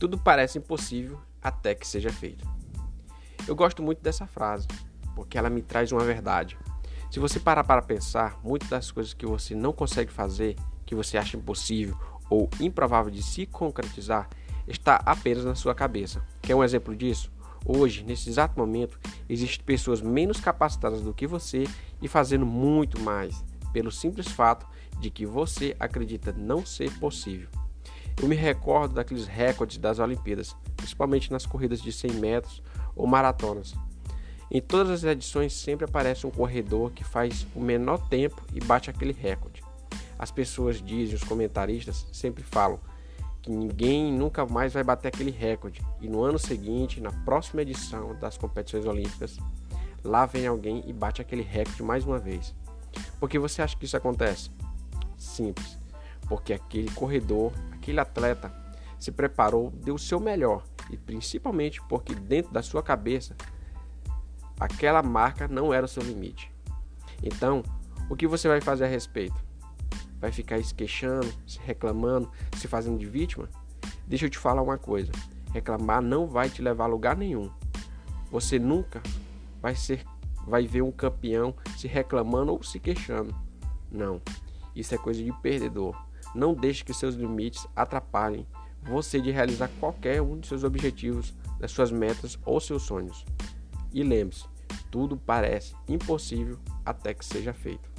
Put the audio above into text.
Tudo parece impossível até que seja feito. Eu gosto muito dessa frase, porque ela me traz uma verdade. Se você parar para pensar, muitas das coisas que você não consegue fazer, que você acha impossível ou improvável de se concretizar, está apenas na sua cabeça. Quer um exemplo disso? Hoje, nesse exato momento, existem pessoas menos capacitadas do que você e fazendo muito mais, pelo simples fato de que você acredita não ser possível. Eu me recordo daqueles recordes das Olimpíadas, principalmente nas corridas de 100 metros ou maratonas. Em todas as edições sempre aparece um corredor que faz o menor tempo e bate aquele recorde. As pessoas dizem, os comentaristas sempre falam que ninguém nunca mais vai bater aquele recorde. E no ano seguinte, na próxima edição das competições olímpicas, lá vem alguém e bate aquele recorde mais uma vez. Por que você acha que isso acontece? Simples. Porque aquele corredor, aquele atleta se preparou, deu o seu melhor e principalmente porque dentro da sua cabeça aquela marca não era o seu limite. Então, o que você vai fazer a respeito? vai ficar se queixando, se reclamando, se fazendo de vítima? Deixa eu te falar uma coisa: reclamar não vai te levar a lugar nenhum. Você nunca vai ser vai ver um campeão se reclamando ou se queixando. Não. Isso é coisa de perdedor. Não deixe que seus limites atrapalhem você de realizar qualquer um de seus objetivos, das suas metas ou seus sonhos. E lembre-se, tudo parece impossível até que seja feito.